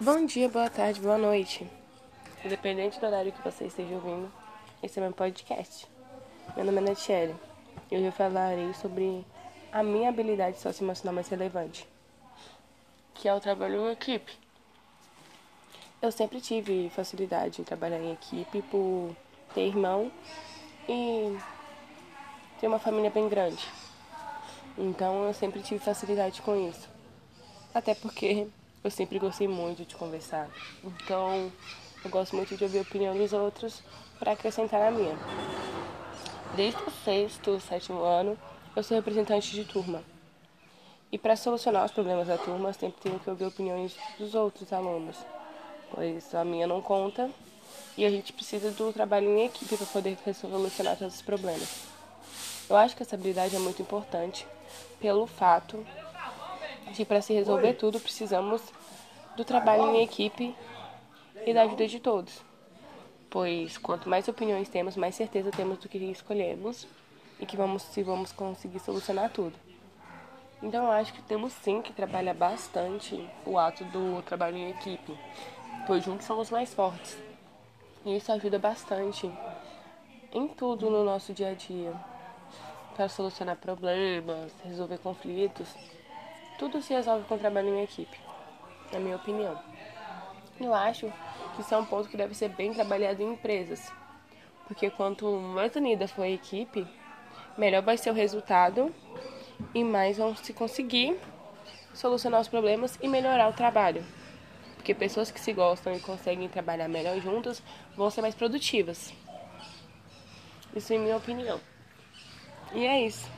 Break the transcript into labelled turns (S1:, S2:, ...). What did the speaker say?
S1: Bom dia, boa tarde, boa noite. Independente do horário que você esteja ouvindo, esse é meu podcast. Meu nome é Natiele e hoje eu falarei sobre a minha habilidade socioemocional mais relevante, que é o trabalho em equipe. Eu sempre tive facilidade em trabalhar em equipe por ter irmão e ter uma família bem grande. Então eu sempre tive facilidade com isso. Até porque eu sempre gostei muito de conversar. Então, eu gosto muito de ouvir a opinião dos outros para acrescentar a minha. Desde o sexto, sétimo ano, eu sou representante de turma. E para solucionar os problemas da turma, eu sempre tenho que ouvir opiniões dos outros alunos, pois a minha não conta e a gente precisa do trabalho em equipe para poder solucionar todos os problemas. Eu acho que essa habilidade é muito importante pelo fato que para se resolver tudo precisamos do trabalho em equipe e da ajuda de todos. Pois quanto mais opiniões temos, mais certeza temos do que escolhemos e que vamos se vamos conseguir solucionar tudo. Então eu acho que temos sim que trabalhar bastante o ato do trabalho em equipe, pois juntos somos mais fortes. E isso ajuda bastante em tudo no nosso dia a dia, para solucionar problemas, resolver conflitos. Tudo se resolve com trabalho em equipe, na minha opinião. Eu acho que isso é um ponto que deve ser bem trabalhado em empresas, porque quanto mais unida for a equipe, melhor vai ser o resultado e mais vão se conseguir solucionar os problemas e melhorar o trabalho. Porque pessoas que se gostam e conseguem trabalhar melhor juntas vão ser mais produtivas. Isso é minha opinião. E é isso.